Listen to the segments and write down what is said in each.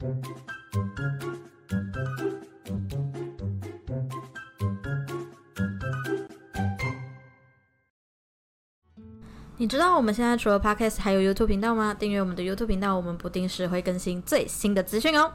你知道我们现在除了 Podcast 还有 YouTube 频道吗？订阅我们的 YouTube 频道，我们不定时会更新最新的资讯哦。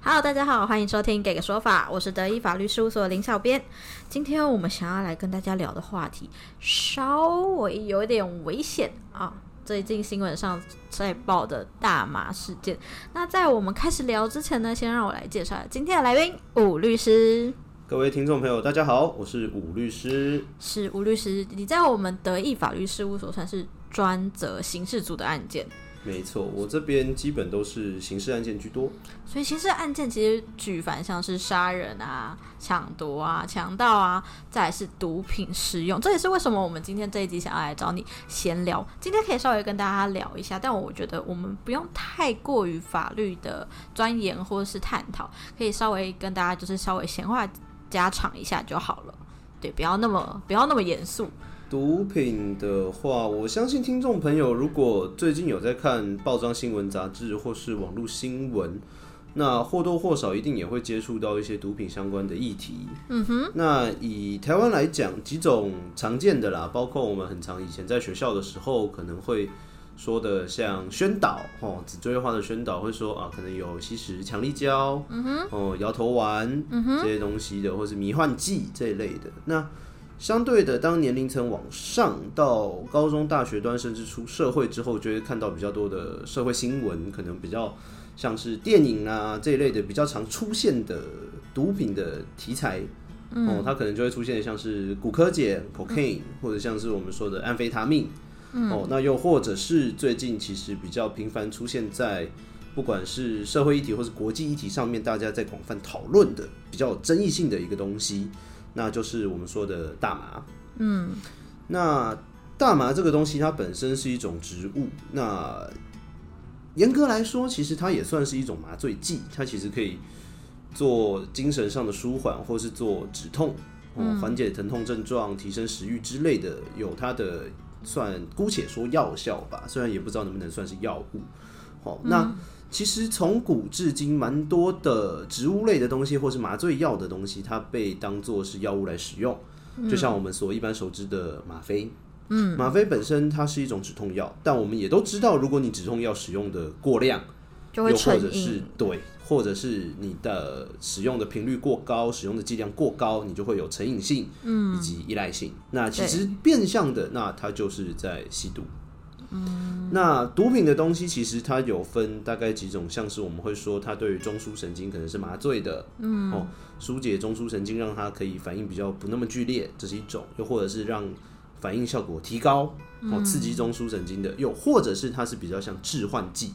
Hello，大家好，欢迎收听给个说法，我是德意法律事务所林小编。今天我们想要来跟大家聊的话题稍微有点危险啊，最近新闻上在报的大麻事件。那在我们开始聊之前呢，先让我来介绍今天的来宾武律师。各位听众朋友，大家好，我是武律师。是吴律师，你在我们德意法律事务所算是专责刑事组的案件。没错，我这边基本都是刑事案件居多。所以刑事案件其实举凡像是杀人啊、抢夺啊、强盗啊，再来是毒品使用，这也是为什么我们今天这一集想要来找你闲聊。今天可以稍微跟大家聊一下，但我觉得我们不用太过于法律的钻研或者是探讨，可以稍微跟大家就是稍微闲话。家常一下就好了，对，不要那么不要那么严肃。毒品的话，我相信听众朋友如果最近有在看报章新闻、杂志或是网络新闻，那或多或少一定也会接触到一些毒品相关的议题。嗯哼。那以台湾来讲，几种常见的啦，包括我们很常以前在学校的时候可能会。说的像宣导哦，紫锥化的宣导会说啊，可能有吸食强力胶，哦，摇头丸这些东西的，或是迷幻剂这一类的。那相对的，当年龄层往上到高中、大学端，甚至出社会之后，就会看到比较多的社会新闻，可能比较像是电影啊这一类的比较常出现的毒品的题材。哦，它可能就会出现像是骨科碱 （cocaine） 或者像是我们说的安非他命。哦，那又或者是最近其实比较频繁出现在不管是社会议题或是国际议题上面，大家在广泛讨论的比较有争议性的一个东西，那就是我们说的大麻。嗯，那大麻这个东西它本身是一种植物，那严格来说，其实它也算是一种麻醉剂，它其实可以做精神上的舒缓，或是做止痛，哦，缓解疼痛症状、提升食欲之类的，有它的。算姑且说药效吧，虽然也不知道能不能算是药物。好，那其实从古至今，蛮多的植物类的东西或是麻醉药的东西，它被当做是药物来使用。就像我们所一般熟知的吗啡，嗯，吗啡本身它是一种止痛药，但我们也都知道，如果你止痛药使用的过量，就会或者是对。或者是你的使用的频率过高，使用的剂量过高，你就会有成瘾性，嗯，以及依赖性。那其实变相的，那它就是在吸毒。嗯，那毒品的东西其实它有分大概几种，像是我们会说它对于中枢神经可能是麻醉的，嗯，哦，疏解中枢神经让它可以反应比较不那么剧烈，这是一种；又或者是让反应效果提高，哦，刺激中枢神经的；又或者是它是比较像致幻剂。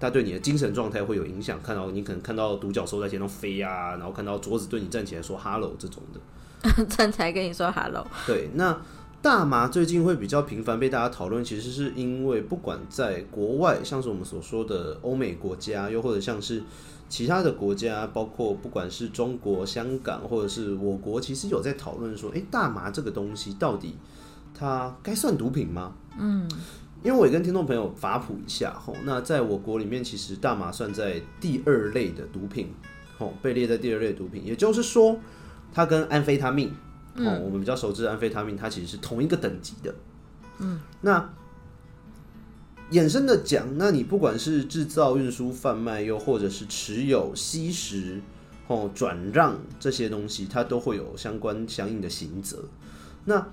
它对你的精神状态会有影响，看到你可能看到独角兽在天上飞呀，然后看到桌子对你站起来说 “hello” 这种的，站起来跟你说 “hello”。对，那大麻最近会比较频繁被大家讨论，其实是因为不管在国外，像是我们所说的欧美国家，又或者像是其他的国家，包括不管是中国香港或者是我国，其实有在讨论说，哎，大麻这个东西到底它该算毒品吗？嗯。因为我也跟听众朋友法普一下吼，那在我国里面，其实大麻算在第二类的毒品，吼被列在第二类毒品，也就是说，它跟安非他命，哦，我们比较熟知的安非他命，它其实是同一个等级的。嗯，那衍生的讲，那你不管是制造、运输、贩卖，又或者是持有、吸食、哦转让这些东西，它都会有相关相应的刑责。那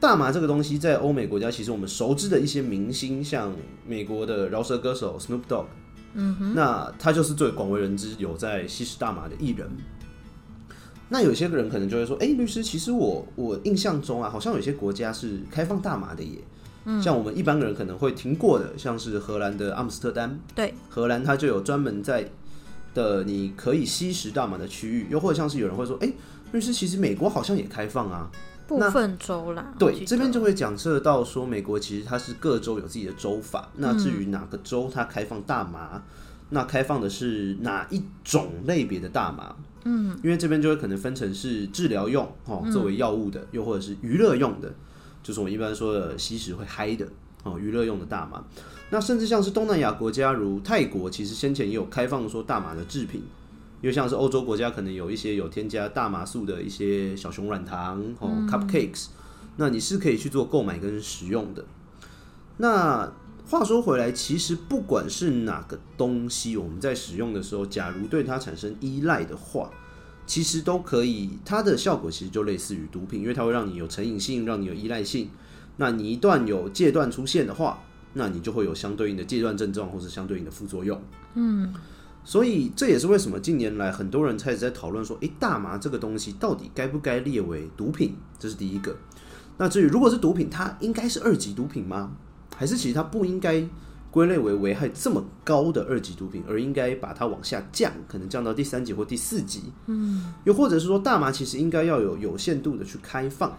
大麻这个东西在欧美国家，其实我们熟知的一些明星，像美国的饶舌歌手 Snoop Dogg，嗯哼，那他就是最广为人知有在吸食大麻的艺人。那有些人可能就会说，哎，律师，其实我我印象中啊，好像有些国家是开放大麻的耶。嗯，像我们一般人可能会听过的，像是荷兰的阿姆斯特丹，对，荷兰它就有专门在的你可以吸食大麻的区域，又或者像是有人会说，哎，律师，其实美国好像也开放啊。部分州啦，对，这边就会讲涉到说，美国其实它是各州有自己的州法。那至于哪个州它开放大麻，那开放的是哪一种类别的大麻？嗯，因为这边就会可能分成是治疗用，哦，作为药物的，又或者是娱乐用的，就是我们一般说的吸食会嗨的。哦，娱乐用的大麻。那甚至像是东南亚国家，如泰国，其实先前也有开放说大麻的制品，因为像是欧洲国家可能有一些有添加大麻素的一些小熊软糖哦，cupcakes，那你是可以去做购买跟使用的。那话说回来，其实不管是哪个东西，我们在使用的时候，假如对它产生依赖的话，其实都可以，它的效果其实就类似于毒品，因为它会让你有成瘾性，让你有依赖性。那你一旦有戒断出现的话，那你就会有相对应的戒断症状，或是相对应的副作用。嗯，所以这也是为什么近年来很多人开始在讨论说，诶，大麻这个东西到底该不该列为毒品？这是第一个。那至于如果是毒品，它应该是二级毒品吗？还是其实它不应该归类为危害这么高的二级毒品，而应该把它往下降，可能降到第三级或第四级？嗯，又或者是说，大麻其实应该要有有限度的去开放。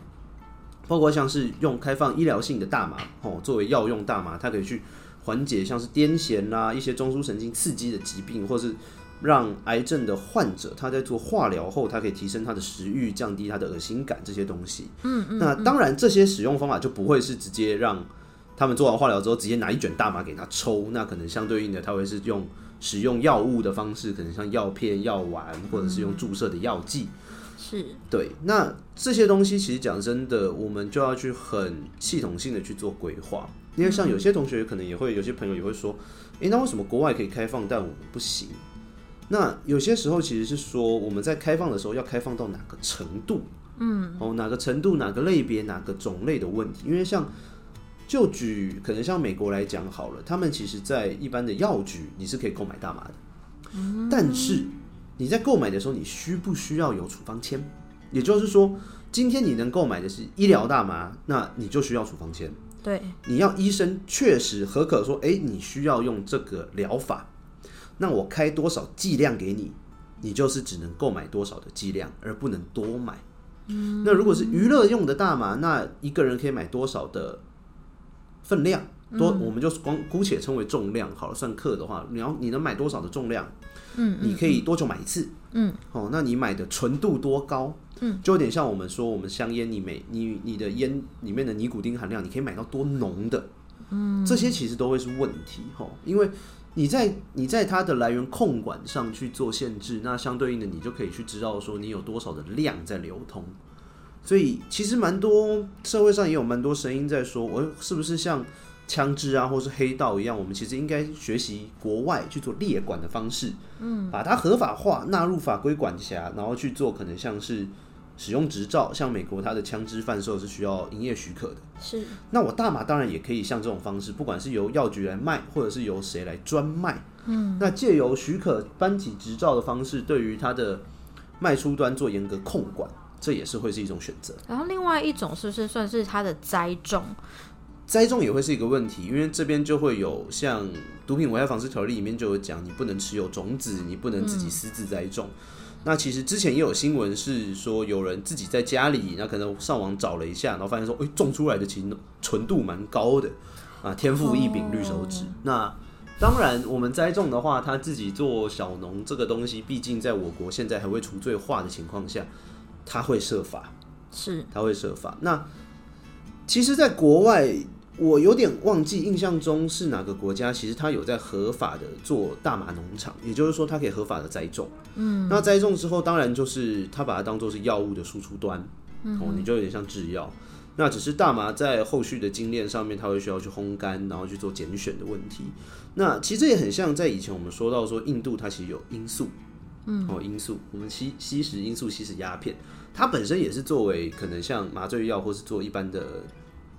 包括像是用开放医疗性的大麻哦，作为药用大麻，它可以去缓解像是癫痫啦、一些中枢神经刺激的疾病，或是让癌症的患者他在做化疗后，他可以提升他的食欲，降低他的恶心感这些东西。嗯嗯。那当然，这些使用方法就不会是直接让他们做完化疗之后直接拿一卷大麻给他抽，那可能相对应的他会是用使用药物的方式，可能像药片、药丸，或者是用注射的药剂。是对，那这些东西其实讲真的，我们就要去很系统性的去做规划。因为像有些同学可能也会，有些朋友也会说，诶，那为什么国外可以开放，但我们不行？那有些时候其实是说，我们在开放的时候要开放到哪个程度？嗯，哦，哪个程度、哪个类别、哪个种类的问题？因为像就举可能像美国来讲好了，他们其实在一般的药局你是可以购买大麻的，但是。你在购买的时候，你需不需要有处方签？也就是说，今天你能购买的是医疗大麻，那你就需要处方签。对，你要医生确实合可说，哎，你需要用这个疗法，那我开多少剂量给你，你就是只能购买多少的剂量，而不能多买。嗯，那如果是娱乐用的大麻，那一个人可以买多少的分量？多，我们就光姑且称为重量好了，算克的话，你要你能买多少的重量？嗯，你可以多久买一次？嗯，哦，那你买的纯度多高？嗯，就有点像我们说，我们香烟，你每你你的烟里面的尼古丁含量，你可以买到多浓的？嗯，这些其实都会是问题哈，因为你在你在它的来源控管上去做限制，那相对应的你就可以去知道说你有多少的量在流通。所以其实蛮多社会上也有蛮多声音在说，我是不是像？枪支啊，或是黑道一样，我们其实应该学习国外去做列管的方式，嗯，把它合法化，纳入法规管辖，然后去做可能像是使用执照，像美国它的枪支贩售是需要营业许可的，是。那我大麻当然也可以像这种方式，不管是由药局来卖，或者是由谁来专卖，嗯，那借由许可颁起执照的方式，对于它的卖出端做严格控管，这也是会是一种选择。然后另外一种是不是算是它的栽种？栽种也会是一个问题，因为这边就会有像毒品危害防治条例里面就有讲，你不能持有种子，你不能自己私自栽种。那其实之前也有新闻是说，有人自己在家里，那可能上网找了一下，然后发现说，哎，种出来的其实纯度蛮高的啊，天赋异禀绿手指。那当然，我们栽种的话，他自己做小农这个东西，毕竟在我国现在还未除罪化的情况下，他会设法，是他会设法。那其实，在国外。我有点忘记印象中是哪个国家，其实他有在合法的做大麻农场，也就是说他可以合法的栽种。嗯，那栽种之后，当然就是他把它当做是药物的输出端，哦，你就有点像制药。那只是大麻在后续的精炼上面，它会需要去烘干，然后去做拣选的问题。那其实也很像在以前我们说到说印度它其实有罂粟，嗯，哦，罂粟，我们吸吸食罂粟，吸食鸦片，它本身也是作为可能像麻醉药或是做一般的。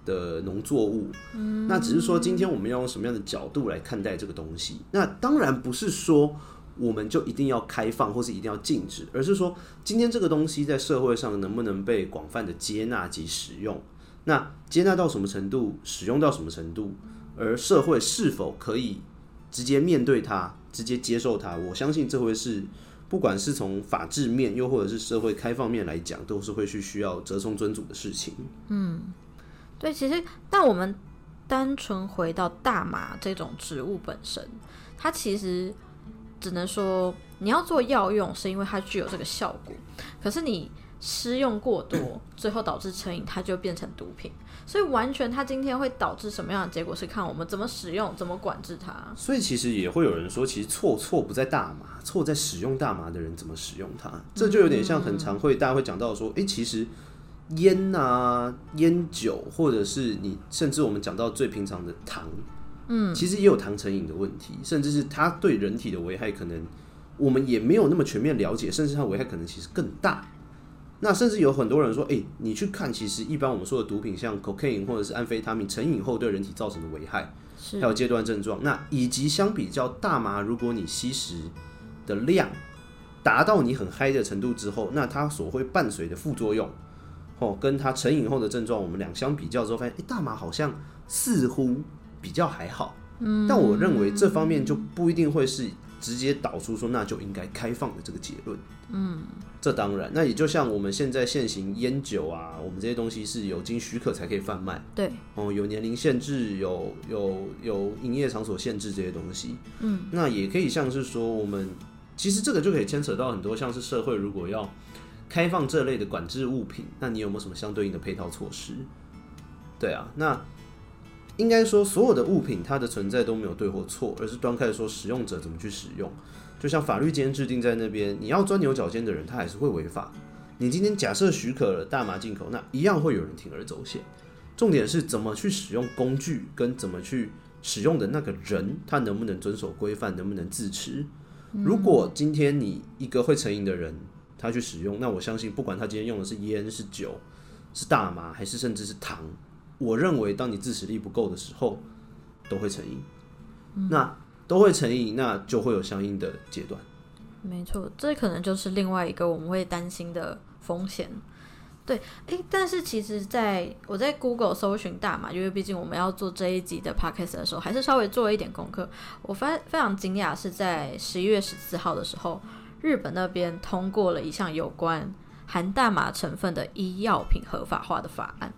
的农作物，嗯那只是说今天我们要用什么样的角度来看待这个东西？那当然不是说我们就一定要开放或是一定要禁止，而是说今天这个东西在社会上能不能被广泛的接纳及使用？那接纳到什么程度，使用到什么程度，而社会是否可以直接面对它、直接接受它？我相信这会是不管是从法治面，又或者是社会开放面来讲，都是会去需要折中尊主的事情。嗯。对，其实，但我们单纯回到大麻这种植物本身，它其实只能说你要做药用，是因为它具有这个效果。可是你施用过多，最后导致成瘾，它就变成毒品。所以完全它今天会导致什么样的结果，是看我们怎么使用，怎么管制它。所以其实也会有人说，其实错错不在大麻，错在使用大麻的人怎么使用它。这就有点像很常会大家会讲到说，诶，其实烟啊、烟酒，或者是你甚至我们讲到最平常的糖，嗯，其实也有糖成瘾的问题，甚至是它对人体的危害，可能我们也没有那么全面了解，甚至它危害可能其实更大。那甚至有很多人说，哎、你去看，其实一般我们说的毒品，像 cocaine 或者是安非他命，成瘾后对人体造成的危害，是。还有阶段症状，那以及相比较大麻，如果你吸食的量达到你很嗨的程度之后，那它所会伴随的副作用，哦，跟它成瘾后的症状，我们两相比较之后，发现，哎、大麻好像似乎比较还好，嗯，但我认为这方面就不一定会是直接导出说那就应该开放的这个结论，嗯，这当然，那也就像我们现在现行烟酒啊，我们这些东西是有经许可才可以贩卖。对，哦，有年龄限制，有有有营业场所限制这些东西，嗯，那也可以像是说，我们其实这个就可以牵扯到很多，像是社会如果要开放这类的管制物品，那你有没有什么相对应的配套措施？对啊，那应该说所有的物品它的存在都没有对或错，而是端看说使用者怎么去使用。就像法律今天制定在那边，你要钻牛角尖的人，他还是会违法。你今天假设许可了大麻进口，那一样会有人铤而走险。重点是怎么去使用工具，跟怎么去使用的那个人，他能不能遵守规范，能不能自持。如果今天你一个会成瘾的人，他去使用，那我相信不管他今天用的是烟、是酒、是大麻，还是甚至是糖，我认为当你自持力不够的时候，都会成瘾。那都会成瘾，那就会有相应的阶段。没错，这可能就是另外一个我们会担心的风险。对，诶，但是其实在我在 Google 搜寻大麻，因为毕竟我们要做这一集的 Podcast 的时候，还是稍微做了一点功课。我发非常惊讶，是在十一月十四号的时候，日本那边通过了一项有关含大麻成分的医药品合法化的法案。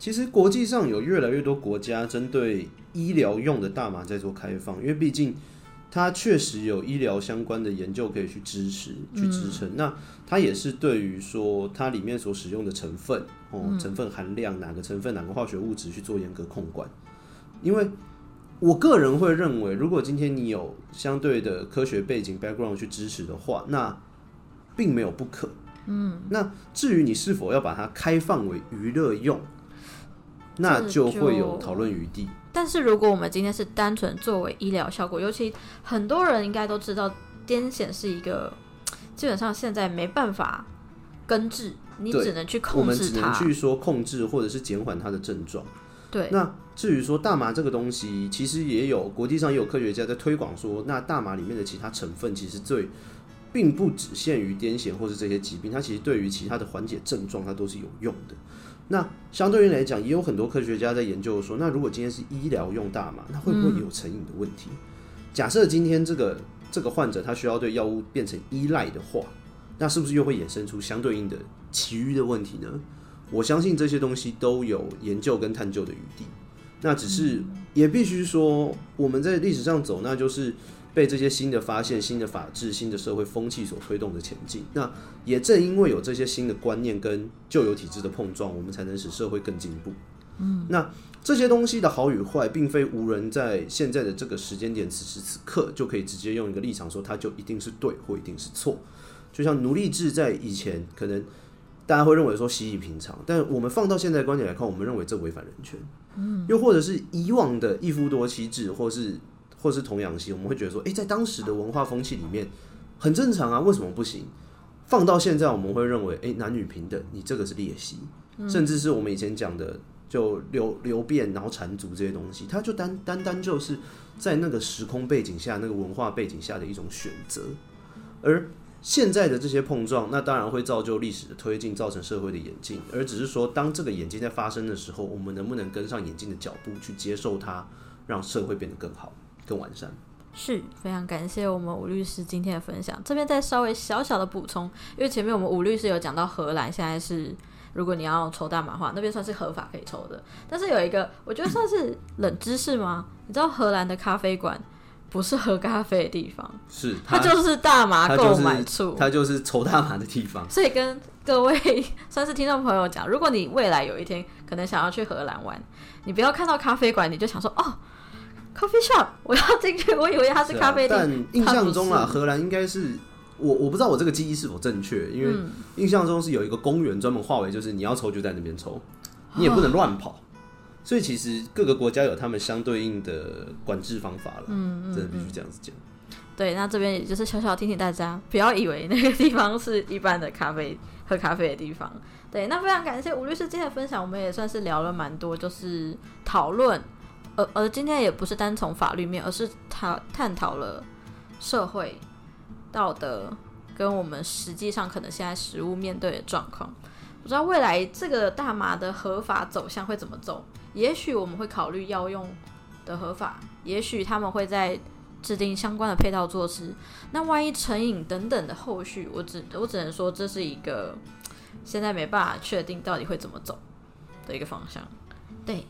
其实国际上有越来越多国家针对医疗用的大麻在做开放，因为毕竟它确实有医疗相关的研究可以去支持、去支撑。那它也是对于说它里面所使用的成分哦，成分含量哪个成分、哪个化学物质去做严格控管。因为我个人会认为，如果今天你有相对的科学背景 background 去支持的话，那并没有不可。嗯，那至于你是否要把它开放为娱乐用，那就会有讨论余地。但是如果我们今天是单纯作为医疗效果，尤其很多人应该都知道，癫痫是一个基本上现在没办法根治，你只能去控制我们只能它。去说控制或者是减缓它的症状。对，那至于说大麻这个东西，其实也有国际上也有科学家在推广说，那大麻里面的其他成分其实最并不只限于癫痫或是这些疾病，它其实对于其他的缓解症状它都是有用的。那相对于来讲，也有很多科学家在研究说，那如果今天是医疗用大麻，那会不会也有成瘾的问题？假设今天这个这个患者他需要对药物变成依赖的话，那是不是又会衍生出相对应的其余的问题呢？我相信这些东西都有研究跟探究的余地。那只是也必须说，我们在历史上走，那就是被这些新的发现、新的法治、新的社会风气所推动的前进。那也正因为有这些新的观念跟旧有体制的碰撞，我们才能使社会更进步。嗯，那这些东西的好与坏，并非无人在现在的这个时间点、此时此刻就可以直接用一个立场说它就一定是对或一定是错。就像奴隶制在以前可能大家会认为说习以平常，但我们放到现在的观点来看，我们认为这违反人权。嗯，又或者是以往的一夫多妻制，或是或是童养媳，我们会觉得说，诶，在当时的文化风气里面很正常啊，为什么不行？放到现在，我们会认为，诶，男女平等，你这个是劣习，甚至是我们以前讲的就流流变，然后缠足这些东西，它就单单单就是在那个时空背景下、那个文化背景下的一种选择，而现在的这些碰撞，那当然会造就历史的推进，造成社会的演进。而只是说，当这个演进在发生的时候，我们能不能跟上演进的脚步，去接受它，让社会变得更好、更完善？是非常感谢我们吴律师今天的分享。这边再稍微小小的补充，因为前面我们吴律师有讲到荷兰现在是，如果你要抽大麻的话，那边算是合法可以抽的。但是有一个我觉得算是冷知识吗？你知道荷兰的咖啡馆不是喝咖啡的地方，是它就是大麻购买处。它就是抽大麻的地方。所以跟各位算是听众朋友讲，如果你未来有一天可能想要去荷兰玩，你不要看到咖啡馆你就想说哦，coffee shop，我要进去，我以为它是咖啡啊但店。印象中啊，荷兰应该是我我不知道我这个记忆是否正确，因为嗯印象中是有一个公园专门划为，就是你要抽就在那边抽，你也不能乱跑。所以其实各个国家有他们相对应的管制方法了，嗯真的必须这样子讲。对，那这边也就是小小提醒大家，不要以为那个地方是一般的咖啡喝咖啡的地方。对，那非常感谢吴律师今天的分享，我们也算是聊了蛮多，就是讨论，呃呃，今天也不是单从法律面，而是他探讨了社会道德跟我们实际上可能现在实物面对的状况。不知道未来这个大麻的合法走向会怎么走？也许我们会考虑药用的合法，也许他们会在制定相关的配套措施。那万一成瘾等等的后续，我只我只能说这是一个现在没办法确定到底会怎么走的一个方向。对，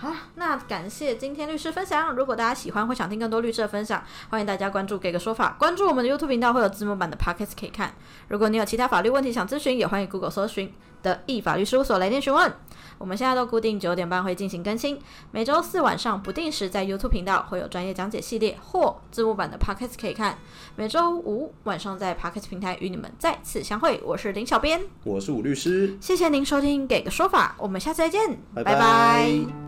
好啦，那感谢今天律师分享。如果大家喜欢或想听更多律师的分享，欢迎大家关注“给个说法”，关注我们的 YouTube 频道会有字幕版的 Podcast 可以看。如果你有其他法律问题想咨询，也欢迎 Google 搜寻的易法律事务所来电询问。我们现在都固定九点半会进行更新，每周四晚上不定时在 YouTube 频道会有专业讲解系列或字幕版的 Podcast 可以看。每周五晚上在 Podcast 平台与你们再次相会，我是林小编，我是武律师，谢谢您收听《给个说法》，我们下次再见，拜拜拜